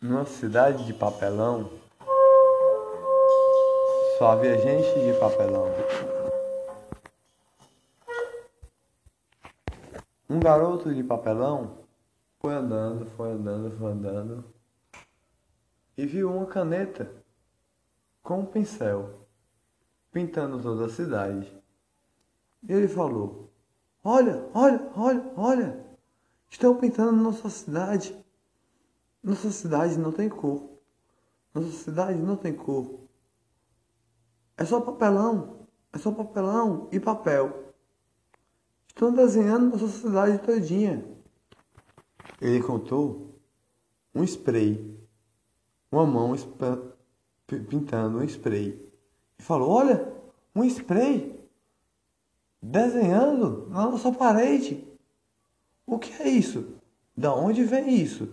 Numa cidade de papelão, só havia gente de papelão. Um garoto de papelão foi andando, foi andando, foi andando e viu uma caneta com um pincel pintando toda a cidade. E ele falou: Olha, olha, olha, olha, estão pintando nossa cidade. Nossa cidade não tem cor. Nossa cidade não tem cor. É só papelão. É só papelão e papel. Estão desenhando nossa cidade todinha. Ele contou um spray. Uma mão pintando um spray. E falou, olha, um spray desenhando na nossa parede. O que é isso? Da onde vem isso?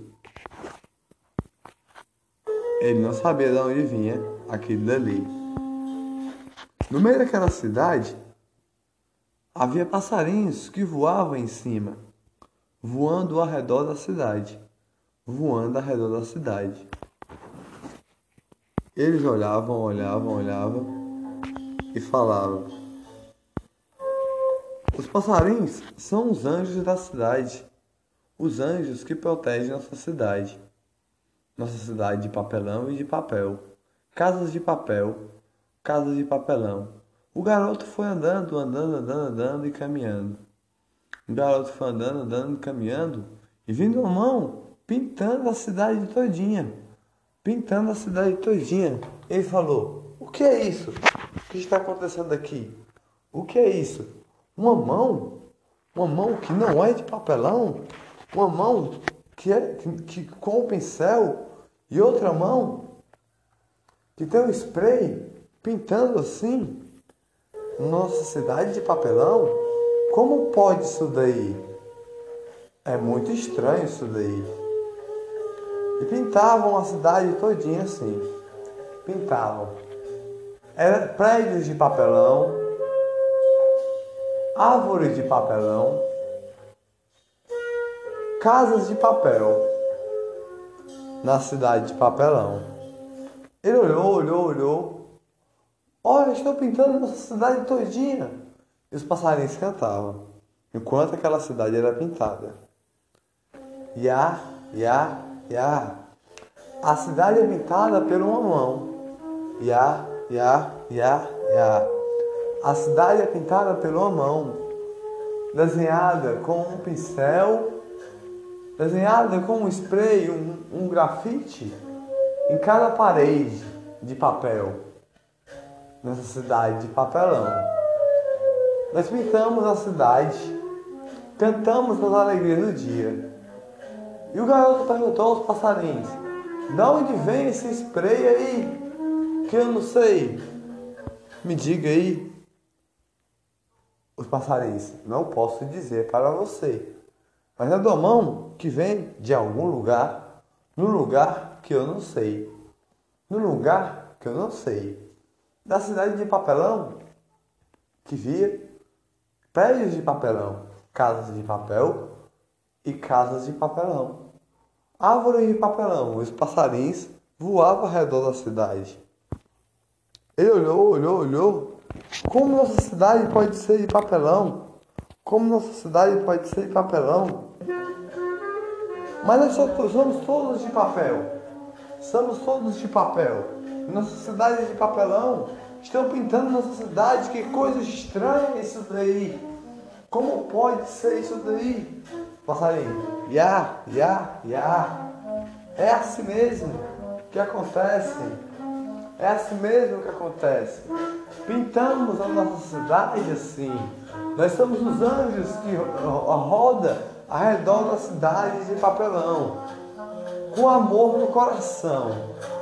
Ele não sabia de onde vinha aquilo dali. No meio daquela cidade, havia passarinhos que voavam em cima, voando ao redor da cidade, voando ao redor da cidade. Eles olhavam, olhavam, olhavam e falavam: Os passarinhos são os anjos da cidade, os anjos que protegem nossa cidade nossa cidade de papelão e de papel. Casas de papel, casas de papelão. O garoto foi andando, andando, andando, andando e caminhando. O garoto foi andando, andando e caminhando e vindo a mão pintando a cidade todinha. Pintando a cidade todinha. Ele falou: O que é isso? O que está acontecendo aqui? O que é isso? Uma mão? Uma mão que não é de papelão? Uma mão que, é, que, que com o pincel e outra mão que tem um spray pintando assim nossa cidade de papelão. Como pode isso daí? É muito estranho isso daí. E pintavam a cidade todinha assim. Pintavam. Era prédios de papelão, árvores de papelão, casas de papel na cidade de Papelão. Ele olhou, olhou, olhou. Olha, estou pintando nossa cidade todinha. E os passarinhos cantavam, enquanto aquela cidade era pintada. Ya, ya, ya. A cidade é pintada por uma mão. Ya, ya, ya, ya. A cidade é pintada uma mão, desenhada com um pincel desenhada com um spray, um, um grafite em cada parede de papel nessa cidade de papelão. Nós pintamos a cidade, cantamos as alegrias do dia. E o garoto perguntou aos passarinhos: De onde vem esse spray aí? Que eu não sei. Me diga aí. Os passarinhos: Não posso dizer para você mas é da mão que vem de algum lugar, no lugar que eu não sei. No lugar que eu não sei. Da cidade de papelão, que via prédios de papelão, casas de papel e casas de papelão. Árvores de papelão, os passarinhos voavam ao redor da cidade. Ele olhou, olhou, olhou. Como nossa cidade pode ser de papelão? Como nossa cidade pode ser de papelão? Mas nós somos todos de papel. Somos todos de papel. Nossa cidade é de papelão. Estão pintando nossa cidade. Que coisa estranha isso daí. Como pode ser isso daí? Passarinho. Ya, ya, ya. É assim mesmo que acontece. É assim mesmo que acontece. Pintamos a nossa cidade assim. Nós somos os anjos que roda ao redor da cidade de papelão, com amor no coração,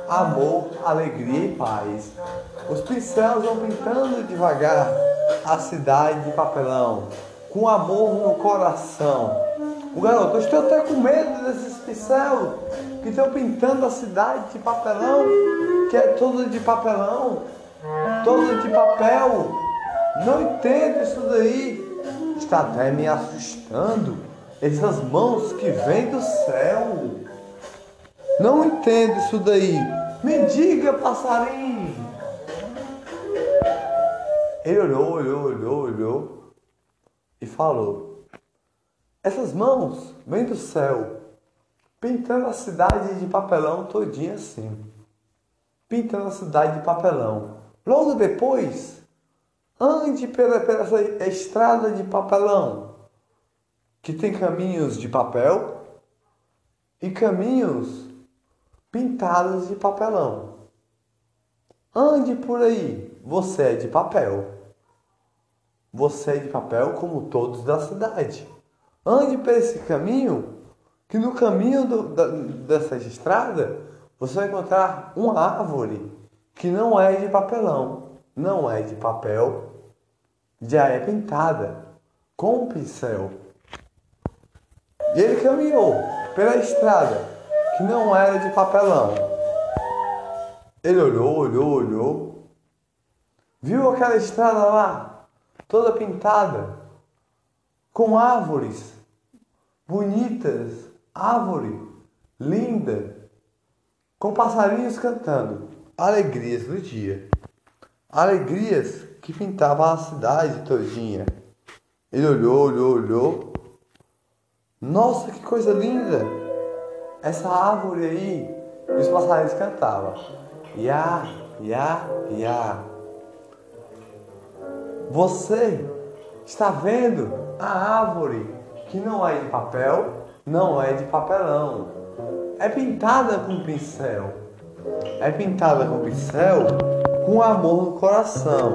amor, alegria e paz. Os pincéis vão pintando devagar a cidade de papelão, com amor no coração. O garoto, eu estou até com medo desses pincéis que estão pintando a cidade de papelão, que é toda de papelão, toda de papel. Não entendo isso daí. está até me assustando. Essas mãos que vêm do céu. Não entendo isso daí. Me diga, passarinho. Ele olhou, olhou, olhou, olhou e falou: Essas mãos vêm do céu, pintando a cidade de papelão todinha assim. Pintando a cidade de papelão. Logo depois, ande pela, pela essa estrada de papelão, que tem caminhos de papel e caminhos pintados de papelão. Ande por aí, você é de papel. Você é de papel como todos da cidade. Ande por esse caminho, que no caminho do, da, dessa estrada você vai encontrar uma árvore que não é de papelão, não é de papel, já é pintada com um pincel. E ele caminhou pela estrada que não era de papelão. Ele olhou, olhou, olhou, viu aquela estrada lá, toda pintada, com árvores bonitas, árvore linda, com passarinhos cantando, alegrias do dia, alegrias que pintavam a cidade todinha. Ele olhou, olhou, olhou. Nossa, que coisa linda! Essa árvore aí, e os passarinhos cantavam. Ya, ya, ya. Você está vendo a árvore que não é de papel, não é de papelão. É pintada com pincel. É pintada com pincel com amor no coração.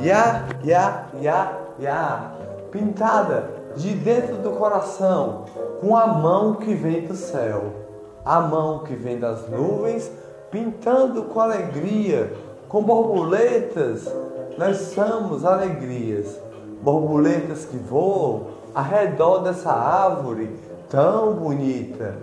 Ya, ya, ya, ya. Pintada de dentro do coração com a mão que vem do céu. A mão que vem das nuvens, pintando com alegria, com borboletas. Nós somos alegrias. Borboletas que voam ao redor dessa árvore tão bonita.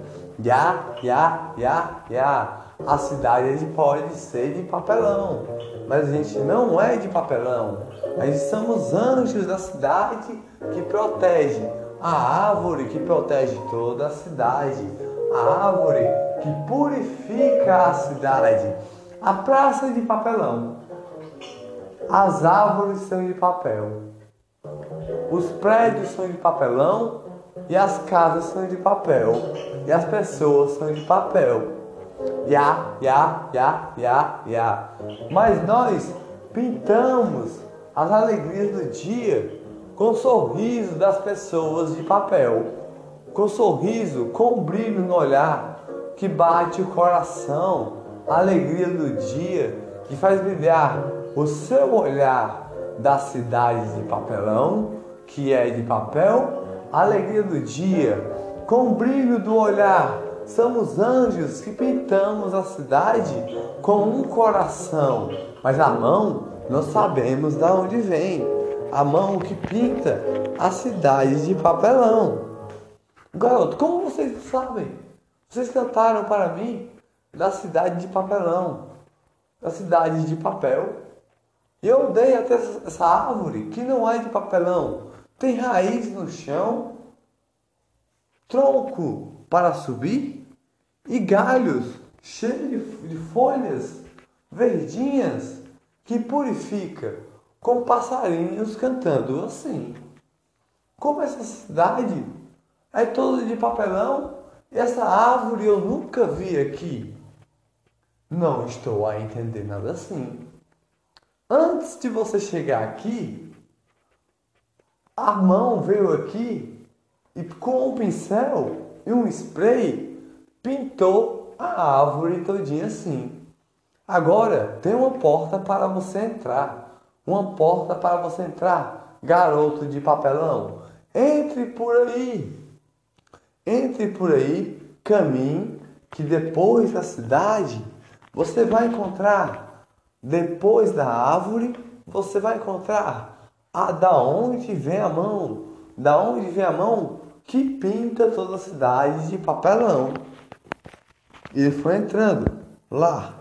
Ya, ya, ya, ya. A cidade pode ser de papelão, mas a gente não é de papelão. Gente somos anjos da cidade que protege a árvore que protege toda a cidade, a árvore que purifica a cidade, a praça de papelão. As árvores são de papel, os prédios são de papelão e as casas são de papel e as pessoas são de papel. Ya, ya, ya, ya, ya. Mas nós pintamos as alegrias do dia com o sorriso das pessoas de papel, com o sorriso, com o brilho no olhar que bate o coração, a alegria do dia que faz brilhar o seu olhar da cidade de papelão, que é de papel, alegria do dia, com o brilho do olhar Somos anjos que pintamos a cidade com um coração, mas a mão nós sabemos de onde vem. A mão que pinta a cidade de papelão. Garoto, como vocês sabem? Vocês cantaram para mim da cidade de papelão, da cidade de papel. E eu dei até essa árvore que não é de papelão, tem raiz no chão, tronco para subir e galhos cheios de, folhas verdinhas que purifica, com passarinhos cantando assim. Como essa cidade é toda de papelão, essa árvore eu nunca vi aqui. Não estou a entender nada assim. Antes de você chegar aqui, a mão veio aqui e com um pincel e um spray pintou a árvore todinha assim. Agora tem uma porta para você entrar. Uma porta para você entrar, garoto de papelão. Entre por aí. Entre por aí, caminhe, que depois da cidade você vai encontrar, depois da árvore, você vai encontrar a da onde vem a mão, da onde vem a mão que pinta toda a cidade de papelão. E foi entrando lá.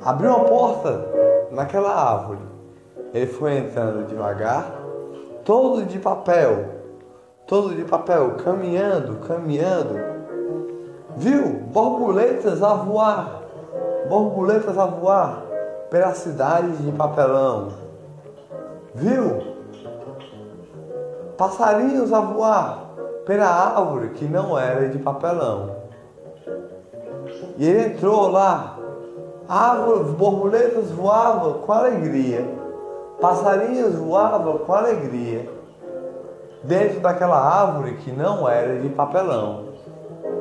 Abriu uma porta naquela árvore. Ele foi entrando devagar, todo de papel, todo de papel, caminhando, caminhando. Viu borboletas a voar, borboletas a voar pela cidade de papelão. Viu? Passarinhos a voar pela árvore que não era de papelão. E ele entrou lá, árvores, borboletas voavam com alegria, passarinhos voavam com alegria, dentro daquela árvore que não era de papelão.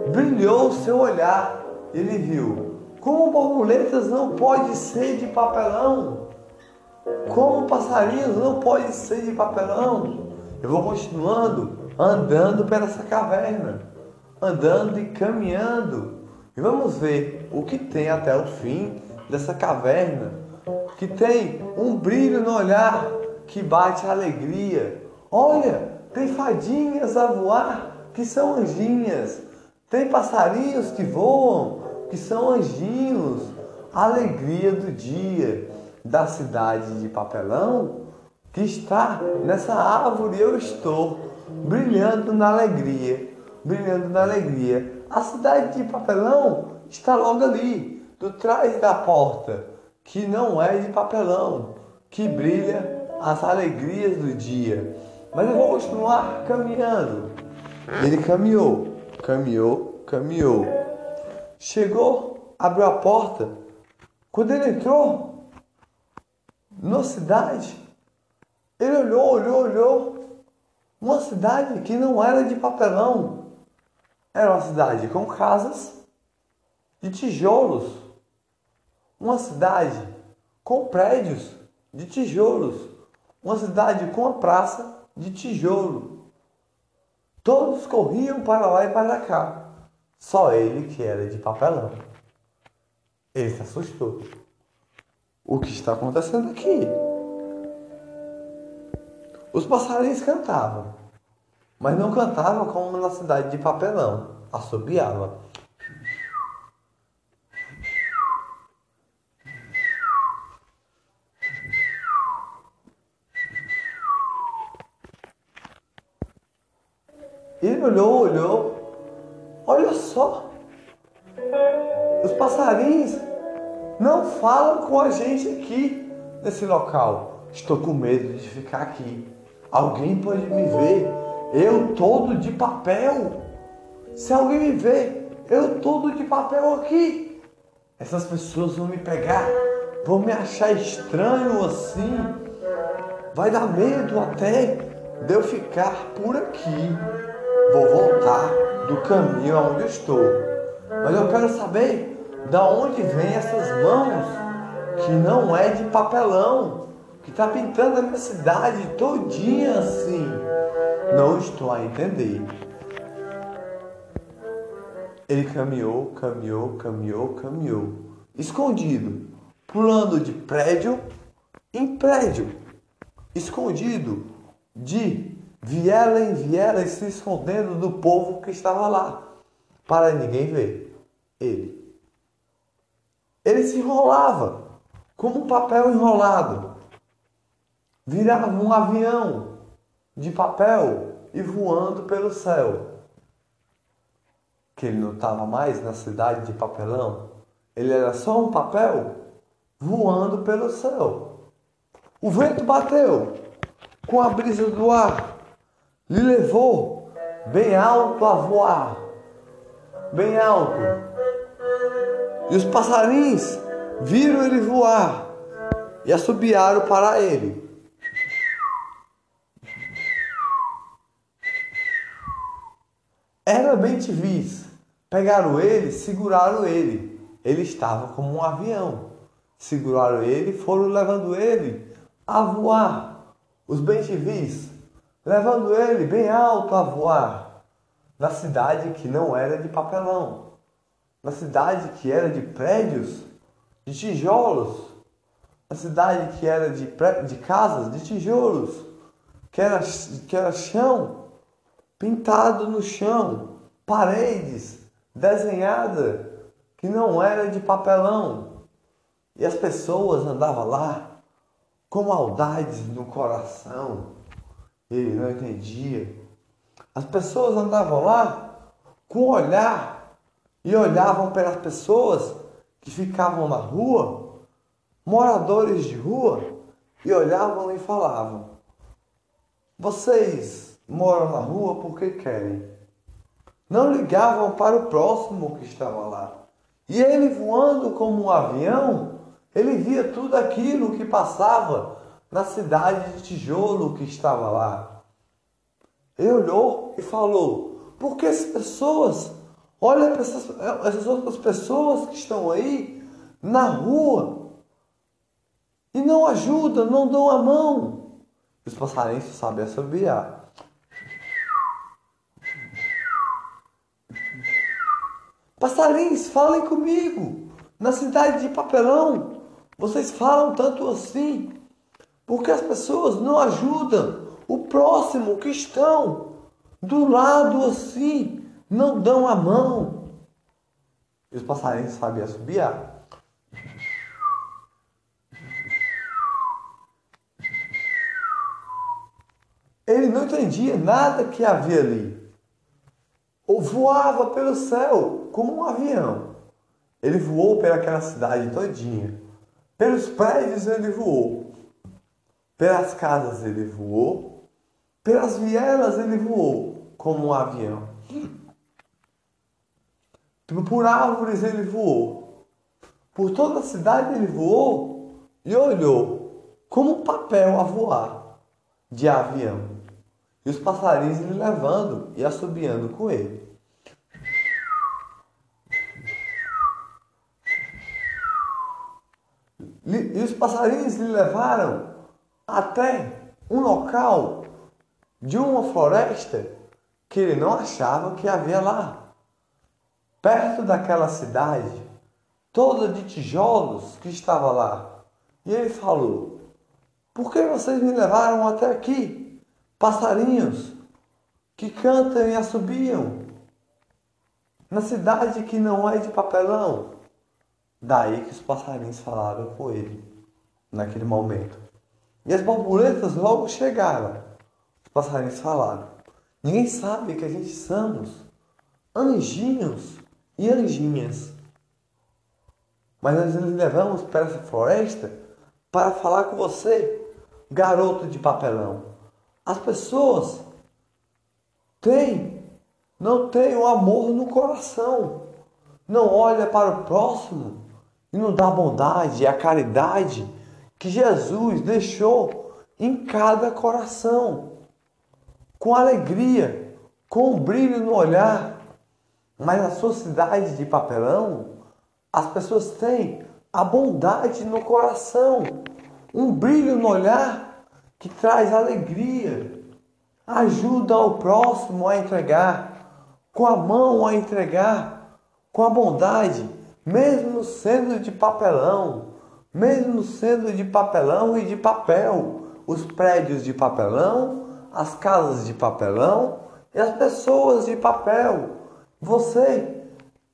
Brilhou o seu olhar, ele viu, como borboletas não pode ser de papelão, como passarinhos não pode ser de papelão. Eu vou continuando andando pela essa caverna, andando e caminhando. E vamos ver o que tem até o fim dessa caverna, que tem um brilho no olhar que bate a alegria. Olha, tem fadinhas a voar que são anjinhas. Tem passarinhos que voam que são anjinhos. Alegria do dia da cidade de papelão que está nessa árvore eu estou, brilhando na alegria, brilhando na alegria. A cidade de papelão está logo ali, do trás da porta, que não é de papelão, que brilha as alegrias do dia. Mas eu vou continuar caminhando. Ele caminhou, caminhou, caminhou. Chegou, abriu a porta. Quando ele entrou na cidade, ele olhou, olhou, olhou. Uma cidade que não era de papelão. Era uma cidade com casas de tijolos. Uma cidade com prédios de tijolos. Uma cidade com a praça de tijolo. Todos corriam para lá e para cá. Só ele que era de papelão. Ele se assustou. O que está acontecendo aqui? Os passarinhos cantavam, mas não cantavam como na cidade de papelão, assobiava. Ele olhou, olhou, olha só, os passarinhos não falam com a gente aqui nesse local. Estou com medo de ficar aqui. Alguém pode me ver, eu todo de papel. Se alguém me ver, eu todo de papel aqui. Essas pessoas vão me pegar, vão me achar estranho assim. Vai dar medo até de eu ficar por aqui. Vou voltar do caminho aonde estou. Mas eu quero saber da onde vem essas mãos que não é de papelão que está pintando a minha cidade todinha assim. Não estou a entender. Ele caminhou, caminhou, caminhou, caminhou, escondido, pulando de prédio em prédio, escondido de viela em viela e se escondendo do povo que estava lá, para ninguém ver ele. Ele se enrolava como um papel enrolado virava um avião de papel e voando pelo céu. Que ele não estava mais na cidade de papelão, ele era só um papel voando pelo céu. O vento bateu com a brisa do ar, lhe levou bem alto a voar, bem alto. E os passarinhos viram ele voar e assobiaram para ele. Era bem. Pegaram ele, seguraram ele. Ele estava como um avião. Seguraram ele, foram levando ele a voar. Os bem levando ele bem alto a voar. Na cidade que não era de papelão. Na cidade que era de prédios, de tijolos. Na cidade que era de, de casas, de tijolos. Que era, que era chão pintado no chão, paredes desenhada que não era de papelão. E as pessoas andavam lá com maldades no coração, Ele não entendia. As pessoas andavam lá com olhar e olhavam pelas pessoas que ficavam na rua, moradores de rua, e olhavam e falavam: Vocês moram na rua porque querem. Não ligavam para o próximo que estava lá. E ele voando como um avião, ele via tudo aquilo que passava na cidade de tijolo que estava lá. Ele olhou e falou: por que as pessoas, olha para essas, essas outras pessoas que estão aí na rua e não ajudam, não dão a mão. Os passarinhos sabem assobiar. Passarinhos, falem comigo. Na cidade de Papelão, vocês falam tanto assim porque as pessoas não ajudam o próximo que estão do lado assim, não dão a mão. E os passarinhos sabiam assobiar. Ele não entendia nada que havia ali ou voava pelo céu como um avião. Ele voou pelaquela cidade todinha. Pelos prédios ele voou. Pelas casas ele voou. Pelas vielas ele voou como um avião. Por árvores ele voou. Por toda a cidade ele voou e olhou como um papel a voar de avião e os passarinhos lhe levando e assobiando com ele. E os passarinhos lhe levaram até um local de uma floresta que ele não achava que havia lá. Perto daquela cidade, toda de tijolos que estava lá. E ele falou: Por que vocês me levaram até aqui? passarinhos que cantam e assobiam na cidade que não é de papelão. Daí que os passarinhos falaram com ele naquele momento. E as borboletas logo chegaram. Os passarinhos falaram: Ninguém sabe que a gente somos anjinhos e anjinhas. Mas nós nos levamos para essa floresta para falar com você, garoto de papelão. As pessoas têm, não têm o amor no coração, não olha para o próximo e não dá a bondade e a caridade que Jesus deixou em cada coração, com alegria, com um brilho no olhar. Mas na sociedade de papelão, as pessoas têm a bondade no coração, um brilho no olhar que traz alegria, ajuda ao próximo a entregar, com a mão a entregar, com a bondade, mesmo sendo de papelão, mesmo sendo de papelão e de papel, os prédios de papelão, as casas de papelão e as pessoas de papel. Você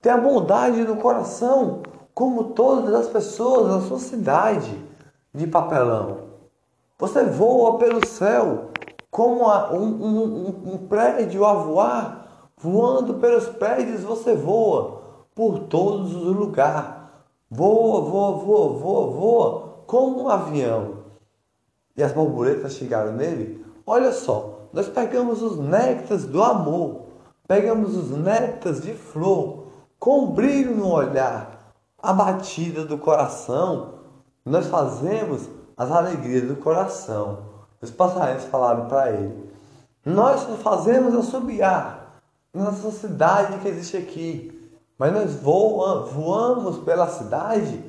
tem a bondade no coração, como todas as pessoas da sua cidade de papelão. Você voa pelo céu como um, um, um prédio a voar, voando pelos prédios você voa por todos os lugares. Voa, voa, voa, voa, voa, como um avião. E as borboletas chegaram nele. Olha só, nós pegamos os néctares do amor, pegamos os néctares de flor, com brilho no olhar, a batida do coração. Nós fazemos as alegrias do coração. Os passarinhos falaram para ele: Nós só fazemos assobiar nessa cidade que existe aqui, mas nós voamos pela cidade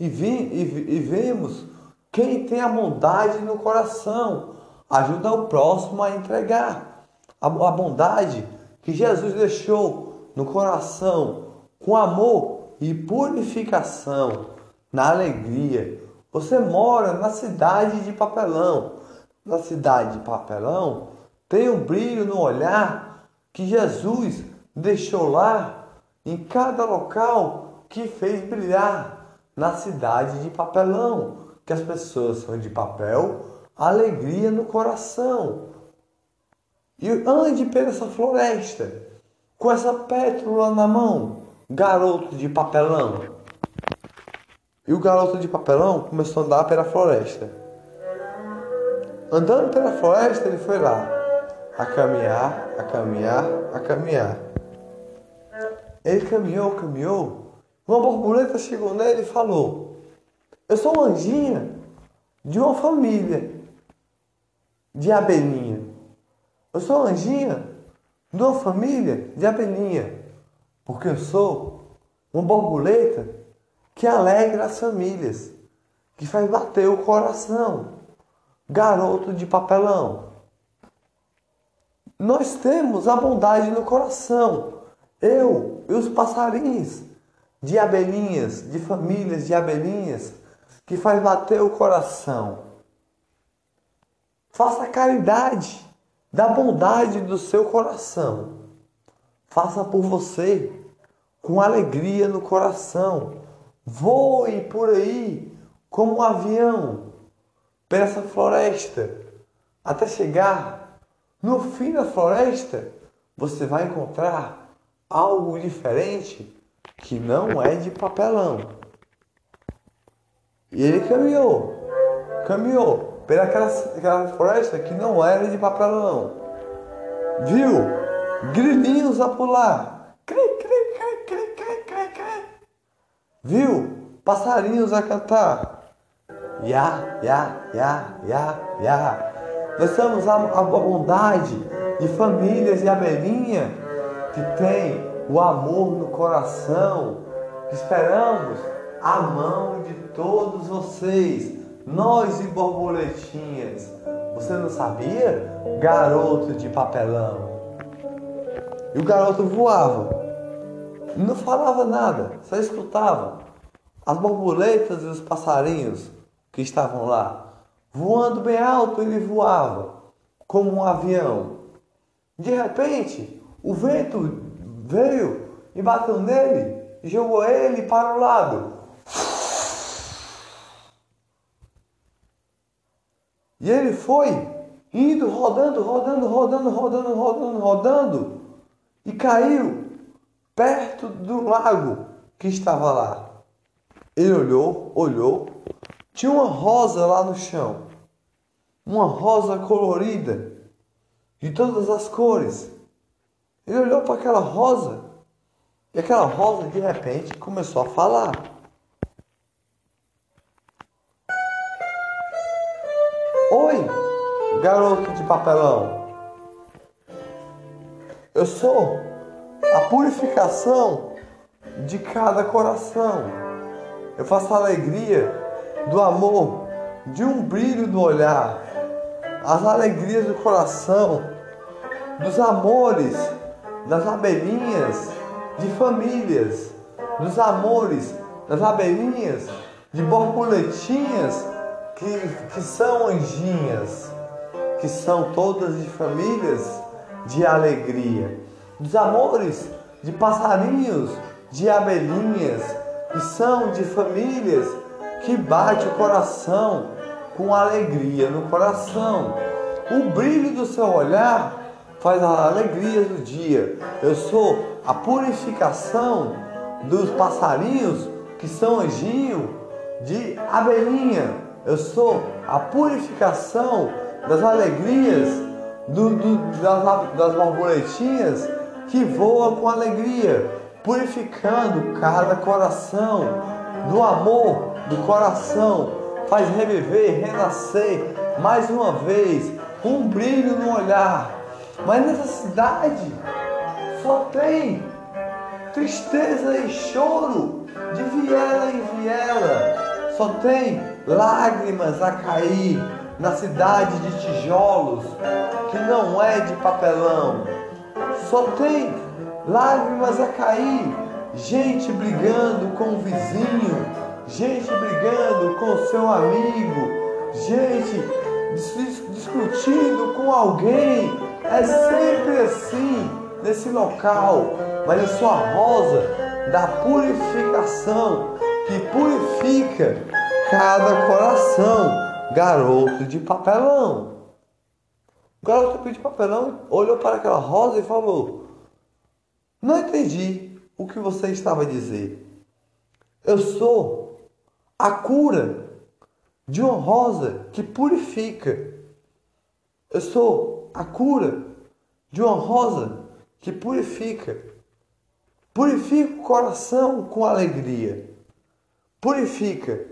e, vi, e, e vemos quem tem a bondade no coração, ajuda o próximo a entregar a, a bondade que Jesus deixou no coração, com amor e purificação, na alegria você mora na cidade de papelão. Na cidade de papelão tem um brilho no olhar que Jesus deixou lá em cada local que fez brilhar na cidade de papelão. Que as pessoas são de papel, alegria no coração. E ande pela essa floresta com essa pétala na mão, garoto de papelão. E o garoto de papelão começou a andar pela floresta. Andando pela floresta, ele foi lá, a caminhar, a caminhar, a caminhar. Ele caminhou, caminhou. Uma borboleta chegou nele e falou: Eu sou uma anjinha de uma família de abelhinha. Eu sou anjinha de uma família de abelhinha. Porque eu sou uma borboleta que alegra as famílias, que faz bater o coração. Garoto de papelão. Nós temos a bondade no coração. Eu e os passarinhos de abelhinhas, de famílias de abelhinhas, que faz bater o coração. Faça caridade da bondade do seu coração. Faça por você com alegria no coração. Voe por aí como um avião por essa floresta até chegar no fim da floresta. Você vai encontrar algo diferente que não é de papelão. E ele caminhou, caminhou pelaquela aquela floresta que não era de papelão. Viu? Grilinhos a pular. Cri, cri, cri, cri, cri, cri, cri. Viu? Passarinhos a cantar. Ya, ya, ya, ya, ya. Nós temos a, a bondade de famílias de abelhinha que tem o amor no coração. Esperamos a mão de todos vocês, nós e borboletinhas. Você não sabia? Garoto de papelão. E o garoto voava. Não falava nada, só escutava. As borboletas e os passarinhos que estavam lá. Voando bem alto, ele voava, como um avião. De repente, o vento veio e bateu nele jogou ele para o lado. E ele foi indo, rodando, rodando, rodando, rodando, rodando, rodando e caiu perto do lago que estava lá. Ele olhou, olhou, tinha uma rosa lá no chão, uma rosa colorida, de todas as cores. Ele olhou para aquela rosa e aquela rosa de repente começou a falar. Garoto de papelão. Eu sou a purificação de cada coração. Eu faço a alegria do amor, de um brilho do olhar, as alegrias do coração, dos amores, das abelhinhas, de famílias, dos amores, das abelhinhas, de borboletinhas que, que são anjinhas, que são todas de famílias de alegria, dos amores de passarinhos, de abelhinhas, que são de famílias que bate o coração com alegria no coração. O brilho do seu olhar faz a alegria do dia. Eu sou a purificação dos passarinhos que são anjinho de abelhinha. Eu sou a purificação das alegrias do, do, das, das borboletinhas que voam com alegria, purificando cada coração. Do amor do coração, faz reviver, renascer mais uma vez, um brilho no olhar. Mas nessa cidade só tem tristeza e choro de viela em viela. Só tem lágrimas a cair na cidade de tijolos, que não é de papelão. Só tem lágrimas a cair, gente brigando com o vizinho, gente brigando com o seu amigo, gente discutindo com alguém. É sempre assim nesse local, mas a rosa da purificação que purifica cada coração, garoto de papelão. O garoto de papelão olhou para aquela rosa e falou: Não entendi o que você estava a dizer. Eu sou a cura de uma rosa que purifica. Eu sou a cura de uma rosa que purifica. Purifica o coração com alegria. Purifica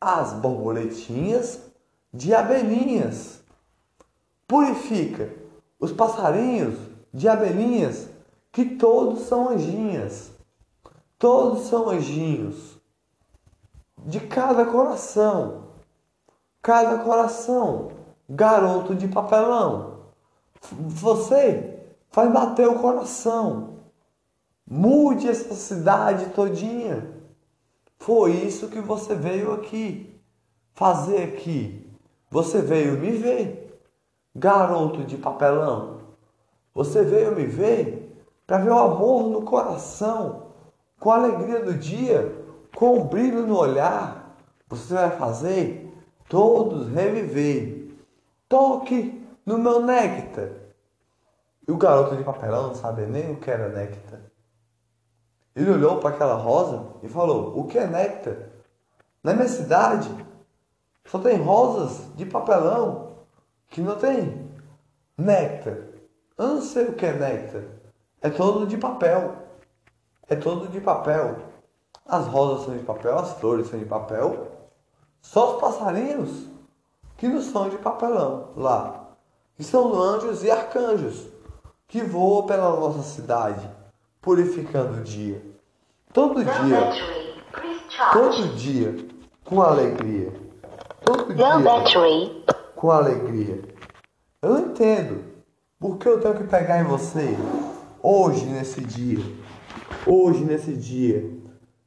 as borboletinhas de abelhinhas. Purifica os passarinhos de abelhinhas, que todos são anjinhas. Todos são anjinhos. De cada coração. Cada coração. Garoto de papelão. Você faz bater o coração. Mude essa cidade todinha. Foi isso que você veio aqui fazer aqui. Você veio me ver, garoto de papelão. Você veio me ver para ver o amor no coração, com a alegria do dia, com o brilho no olhar. Você vai fazer todos reviver. Toque no meu néctar. E o garoto de papelão não sabia nem o que era néctar. Ele olhou para aquela rosa e falou: O que é néctar? Na minha cidade só tem rosas de papelão que não tem néctar. Eu não sei o que é néctar. É todo de papel. É todo de papel. As rosas são de papel, as flores são de papel. Só os passarinhos que não são de papelão lá. Que são anjos e arcanjos que voam pela nossa cidade purificando o dia. Todo dia, todo dia, com alegria. Todo dia, com alegria. Eu não entendo por que eu tenho que pegar em você hoje, nesse dia. Hoje, nesse dia.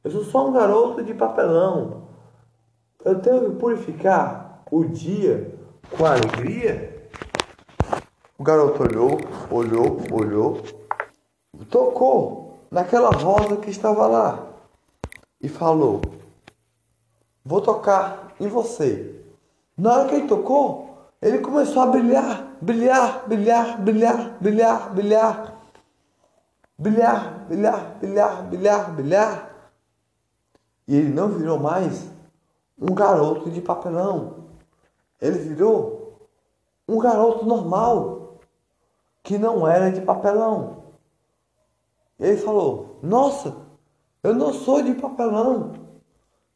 Eu sou só um garoto de papelão. Eu tenho que purificar o dia com alegria. O garoto olhou, olhou, olhou tocou naquela rosa que estava lá e falou: Vou tocar em você. Na hora que ele tocou, ele começou a brilhar, brilhar, brilhar, brilhar, brilhar, brilhar. Brilhar, brilhar, brilhar, brilhar, brilhar. E ele não virou mais um garoto de papelão. Ele virou um garoto normal, que não era de papelão. Ele falou: Nossa, eu não sou de papelão.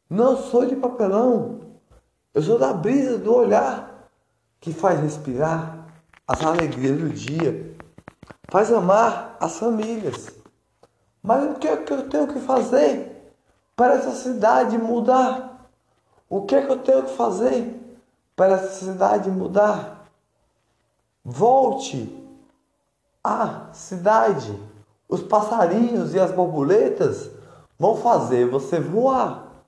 Não sou de papelão. Eu sou da brisa do olhar que faz respirar as alegrias do dia, faz amar as famílias. Mas o que é que eu tenho que fazer para essa cidade mudar? O que é que eu tenho que fazer para essa cidade mudar? Volte à cidade os passarinhos e as borboletas vão fazer você voar.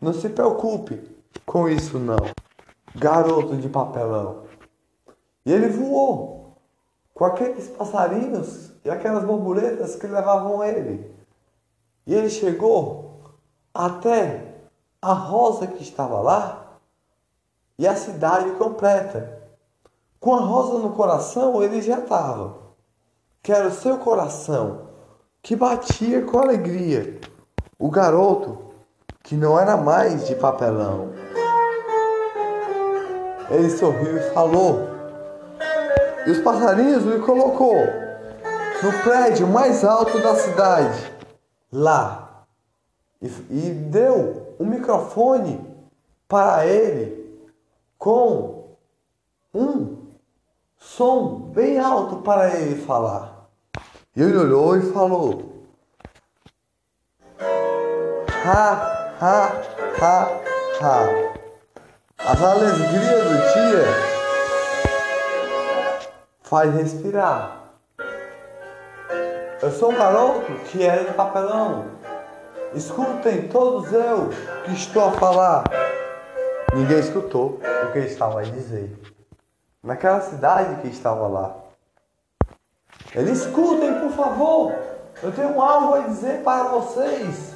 Não se preocupe com isso não. Garoto de papelão. E ele voou com aqueles passarinhos e aquelas borboletas que levavam ele. E ele chegou até a rosa que estava lá e a cidade completa. Com a rosa no coração, ele já estava que era o seu coração que batia com alegria. O garoto que não era mais de papelão. Ele sorriu e falou. E os passarinhos lhe colocou no prédio mais alto da cidade, lá, e, e deu um microfone para ele com um som bem alto para ele falar. E ele olhou e falou: Ha, ha, ha, ha. As alegrias do dia faz respirar. Eu sou um garoto que era de papelão. Escutem todos eu que estou a falar. Ninguém escutou o que ele estava a dizer naquela cidade que estava lá. Ele escutem, por favor. Eu tenho algo a dizer para vocês.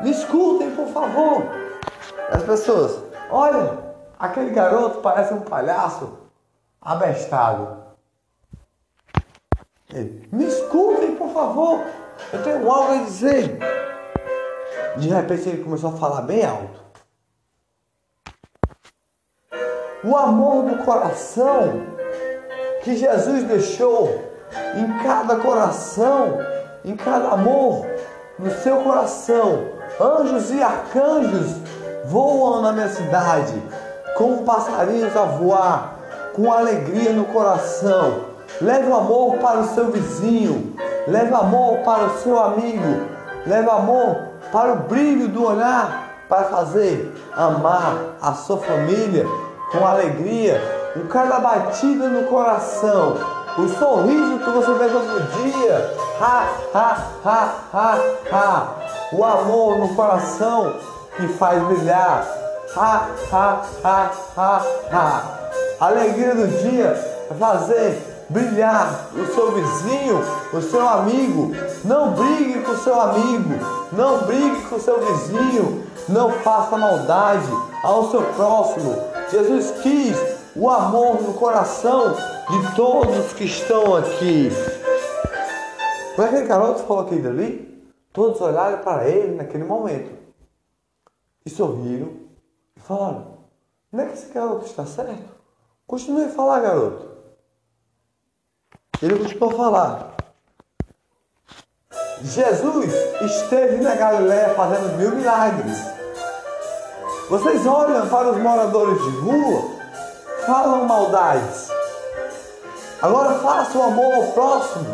Me escutem, por favor. As pessoas, olha, aquele garoto parece um palhaço. abestado. Me escutem, por favor, eu tenho algo a dizer. De repente ele começou a falar bem alto. O amor do coração que Jesus deixou em cada coração, em cada amor, no seu coração. Anjos e arcanjos voam na minha cidade, como passarinhos a voar, com alegria no coração. Leve o amor para o seu vizinho, leve amor para o seu amigo, leve amor para o brilho do olhar, para fazer amar a sua família com alegria, com cada batida no coração, o sorriso que você vê todo dia, ha, ha, ha, ha, ha, o amor no coração que faz brilhar, ha, ha, ha, ha, ha, a alegria do dia é fazer brilhar o seu vizinho, o seu amigo. Não brigue com o seu amigo, não brigue com o seu vizinho, não faça maldade ao seu próximo. Jesus quis o amor no coração de todos que estão aqui. Quando aquele garoto falou aquilo ali, todos olharam para ele naquele momento e sorriram e falaram: Não é que esse garoto está certo? Continue a falar, garoto. Ele continuou a falar. Jesus esteve na Galiléia fazendo mil milagres. Vocês olham para os moradores de rua, falam maldades. Agora faça o amor ao próximo,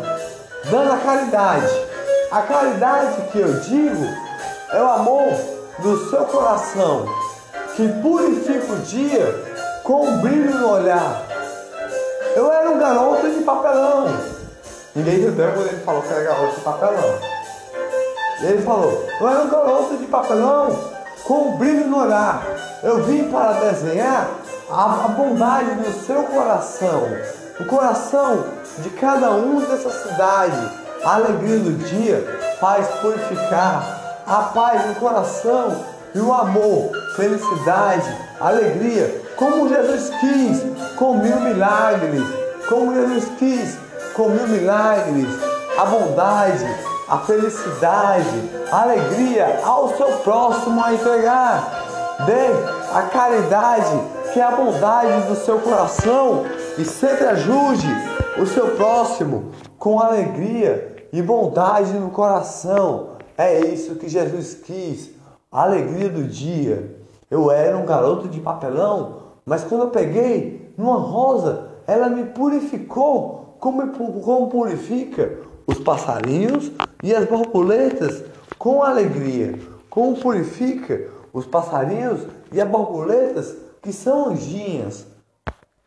dando a caridade. A caridade que eu digo é o amor do seu coração, que purifica o dia com um brilho no olhar eu era um garoto de papelão. Ninguém entendeu quando ele falou que era garoto de papelão. Ele falou: Eu era um garoto de papelão com um brilho no olhar. Eu vim para desenhar a bondade no seu coração, o coração de cada um dessa cidade. A alegria do dia faz purificar a paz no coração e o amor, felicidade, alegria, como Jesus quis, com mil milagres, como Jesus quis, com mil milagres, a bondade, a felicidade, a alegria ao seu próximo a entregar. Dê a caridade, que a bondade do seu coração, e sempre ajude o seu próximo com alegria e bondade no coração. É isso que Jesus quis a alegria do dia. Eu era um garoto de papelão, mas quando eu peguei numa rosa, ela me purificou, como, como purifica os passarinhos e as borboletas com alegria. Como purifica os passarinhos e as borboletas que são anjinhas.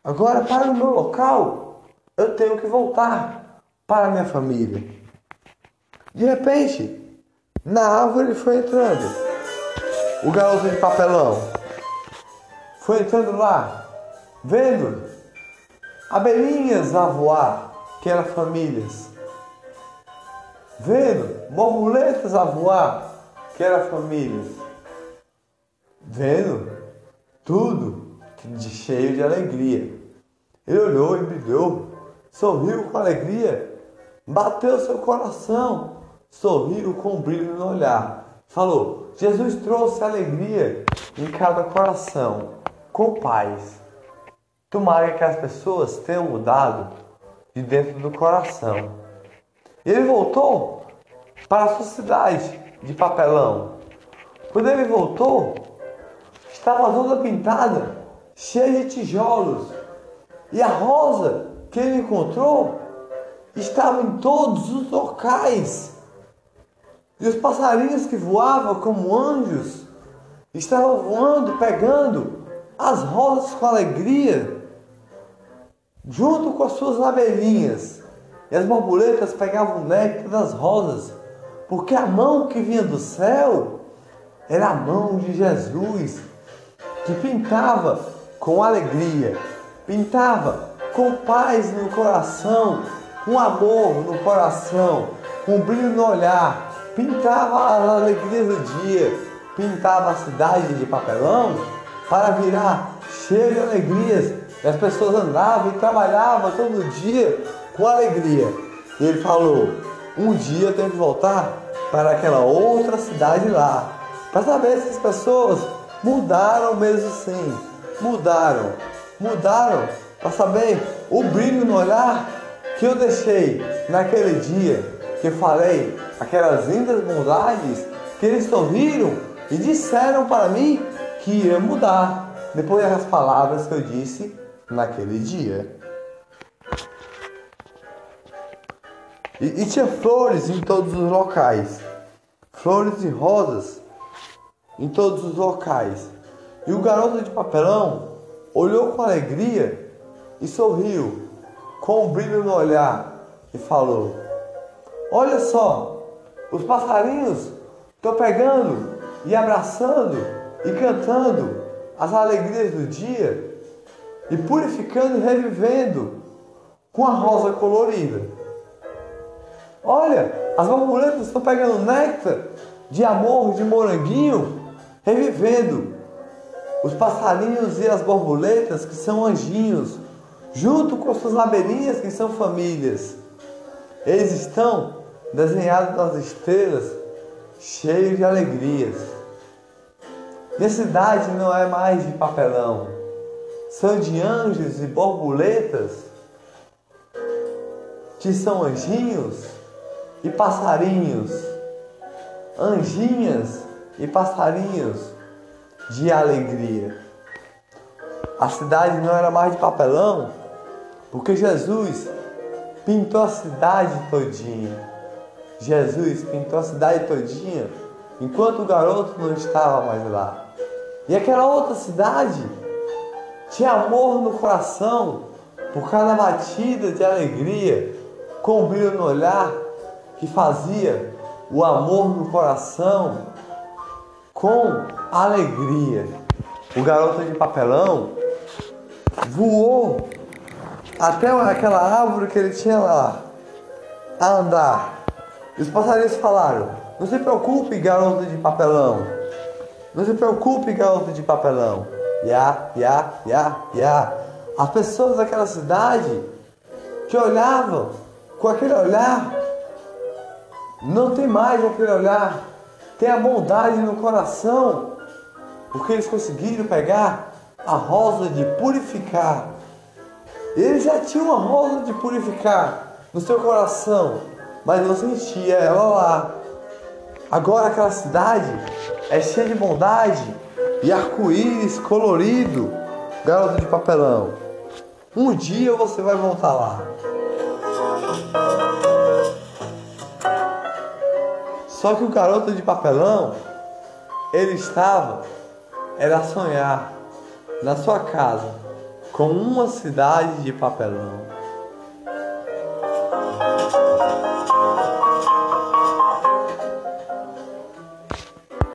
Agora, para o meu local, eu tenho que voltar para a minha família. De repente, na árvore foi entrando o garoto de papelão foi entrando lá, vendo abelhinhas a voar, que eram famílias, vendo borboletas a voar, que eram famílias, vendo tudo de cheio de alegria. Ele olhou e brilhou, sorriu com alegria, bateu seu coração, sorriu com um brilho no olhar falou: Jesus trouxe alegria em cada coração, com paz. Tomara que as pessoas tenham mudado de dentro do coração. Ele voltou para a sua cidade de papelão. Quando ele voltou, estava toda pintada, cheia de tijolos. E a rosa que ele encontrou estava em todos os locais e os passarinhos que voavam como anjos estavam voando, pegando as rosas com alegria, junto com as suas abelhinhas. E as borboletas pegavam o néctar das rosas, porque a mão que vinha do céu era a mão de Jesus, que pintava com alegria, pintava com paz no coração, com amor no coração, com brilho no olhar, pintava as alegrias do dia, pintava a cidade de papelão para virar cheia de alegrias E as pessoas andavam e trabalhavam todo dia com alegria. E ele falou: Um dia eu tenho que voltar para aquela outra cidade lá. Para saber se as pessoas mudaram mesmo sim. Mudaram. Mudaram. Para saber o brilho no olhar que eu deixei naquele dia que falei aquelas lindas bondades que eles sorriram e disseram para mim que ia mudar depois das palavras que eu disse naquele dia. E, e tinha flores em todos os locais, flores e rosas em todos os locais. E o garoto de papelão olhou com alegria e sorriu, com um brilho no olhar, e falou: Olha só, os passarinhos estão pegando e abraçando e cantando as alegrias do dia e purificando e revivendo com a rosa colorida. Olha, as borboletas estão pegando néctar de amor, de moranguinho, revivendo os passarinhos e as borboletas que são anjinhos, junto com suas abelhinhas que são famílias. Eles estão desenhados nas estrelas, cheios de alegrias. Minha cidade não é mais de papelão, são de anjos e borboletas, que são anjinhos e passarinhos, anjinhas e passarinhos de alegria. A cidade não era mais de papelão, porque Jesus pintou a cidade todinha. Jesus pintou a cidade todinha enquanto o garoto não estava mais lá. E aquela outra cidade tinha amor no coração por cada batida de alegria, com brilho no olhar que fazia o amor no coração com alegria. O garoto de papelão voou até aquela árvore que ele tinha lá a andar. Os passarinhos falaram: Não se preocupe, garoto de papelão. Não se preocupe, garoto de papelão. Ya, ya, ya, ya. As pessoas daquela cidade que olhavam com aquele olhar, não tem mais aquele olhar, tem a bondade no coração, porque eles conseguiram pegar a rosa de purificar. Eles já tinham a rosa de purificar no seu coração, mas não sentia ela lá. Agora aquela cidade é cheia de bondade e arco-íris colorido, garoto de papelão. Um dia você vai voltar lá. Só que o garoto de papelão, ele estava, era sonhar na sua casa com uma cidade de papelão.